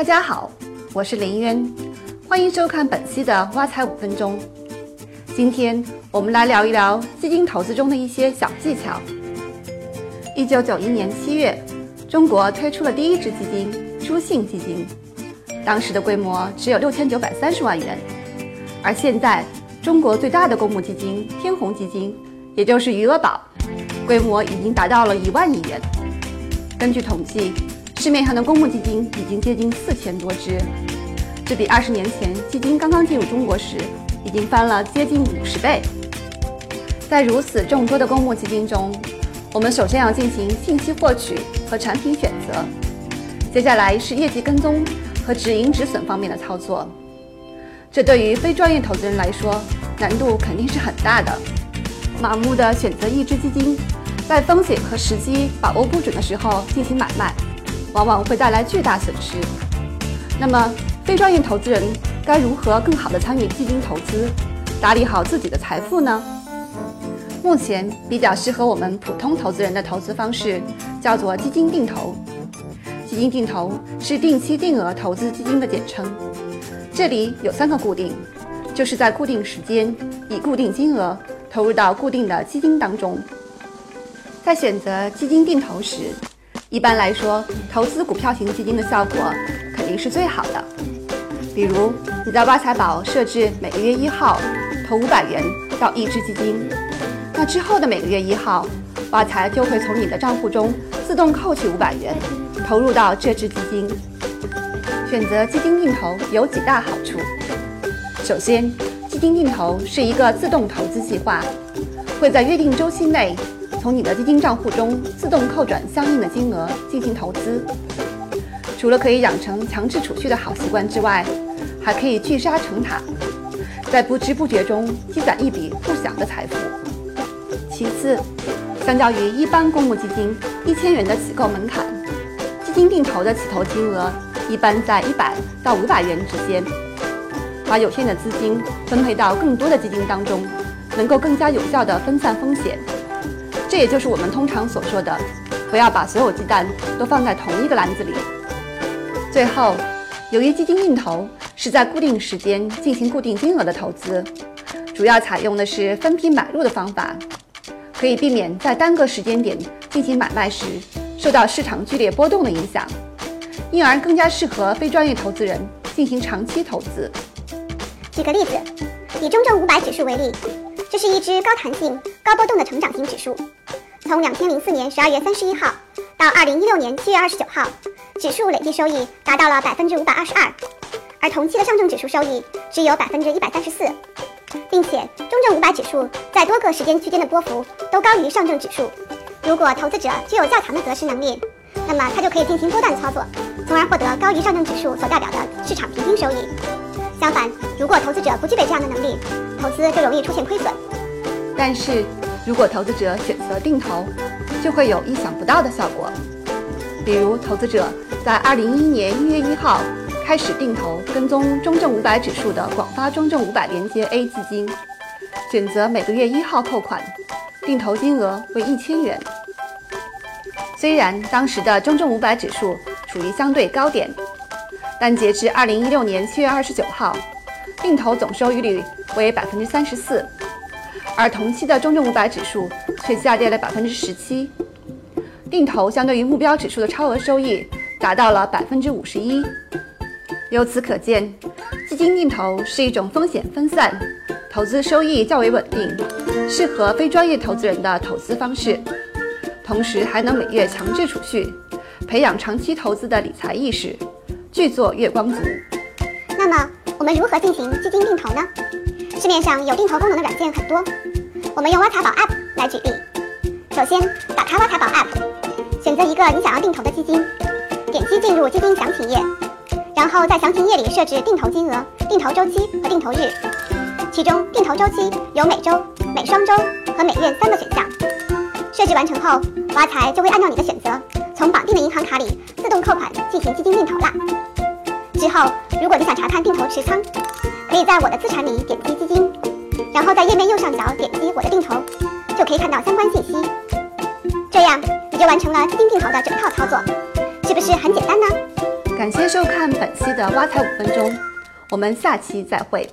大家好，我是林渊，欢迎收看本期的挖财五分钟。今天我们来聊一聊基金投资中的一些小技巧。一九九一年七月，中国推出了第一支基金——朱信基金，当时的规模只有六千九百三十万元，而现在中国最大的公募基金天弘基金，也就是余额宝，规模已经达到了一万亿元。根据统计。市面上的公募基金已经接近四千多只，这比二十年前基金刚刚进入中国时已经翻了接近五十倍。在如此众多的公募基金中，我们首先要进行信息获取和产品选择，接下来是业绩跟踪和止盈止损方面的操作。这对于非专业投资人来说，难度肯定是很大的。盲目的选择一只基金，在风险和时机把握不准的时候进行买卖。往往会带来巨大损失。那么，非专业投资人该如何更好地参与基金投资，打理好自己的财富呢？目前比较适合我们普通投资人的投资方式叫做基金定投。基金定投是定期定额投资基金的简称。这里有三个固定，就是在固定时间以固定金额投入到固定的基金当中。在选择基金定投时，一般来说，投资股票型基金的效果肯定是最好的。比如，你在挖财宝设置每个月一号投五百元到一只基金，那之后的每个月一号，挖财就会从你的账户中自动扣取五百元，投入到这只基金。选择基金定投有几大好处。首先，基金定投是一个自动投资计划，会在约定周期内。从你的基金账户中自动扣转相应的金额进行投资，除了可以养成强制储蓄的好习惯之外，还可以聚沙成塔，在不知不觉中积攒一笔不小的财富。其次，相较于一般公募基金一千元的起购门槛，基金定投的起投金额一般在一百到五百元之间，把有限的资金分配到更多的基金当中，能够更加有效地分散风险。这也就是我们通常所说的，不要把所有鸡蛋都放在同一个篮子里。最后，由于基金定投是在固定时间进行固定金额的投资，主要采用的是分批买入的方法，可以避免在单个时间点进行买卖时受到市场剧烈波动的影响，因而更加适合非专业投资人进行长期投资。举个例子，以中证五百指数为例，这是一只高弹性、高波动的成长型指数。从两千零四年十二月三十一号到二零一六年七月二十九号，指数累计收益达到了百分之五百二十二，而同期的上证指数收益只有百分之一百三十四，并且中证五百指数在多个时间区间的波幅都高于上证指数。如果投资者具有较强的择时能力，那么他就可以进行波段操作，从而获得高于上证指数所代表的市场平均收益。相反，如果投资者不具备这样的能力，投资就容易出现亏损。但是。如果投资者选择定投，就会有意想不到的效果。比如，投资者在二零一一年一月一号开始定投跟踪中证五百指数的广发中证五百连接 A 基金，选择每个月一号扣款，定投金额为一千元。虽然当时的中证五百指数处于相对高点，但截至二零一六年七月二十九号，定投总收益率为百分之三十四。而同期的中证五百指数却下跌了百分之十七，定投相对于目标指数的超额收益达到了百分之五十一。由此可见，基金定投是一种风险分散、投资收益较为稳定、适合非专业投资人的投资方式，同时还能每月强制储蓄，培养长期投资的理财意识，巨做月光族。那么，我们如何进行基金定投呢？市面上有定投功能的软件很多，我们用挖财宝 App 来举例。首先，打开挖财宝 App，选择一个你想要定投的基金，点击进入基金详情页，然后在详情页里设置定投金额、定投周期和定投日。其中，定投周期有每周、每双周和每月三个选项。设置完成后，挖财就会按照你的选择，从绑定的银行卡里自动扣款进行基金定投啦。之后，如果你想查看定投持仓，可以在我的资产里点击基金，然后在页面右上角点击我的定投，就可以看到相关信息。这样你就完成了基金定投的整套操作，是不是很简单呢？感谢收看本期的挖财五分钟，我们下期再会。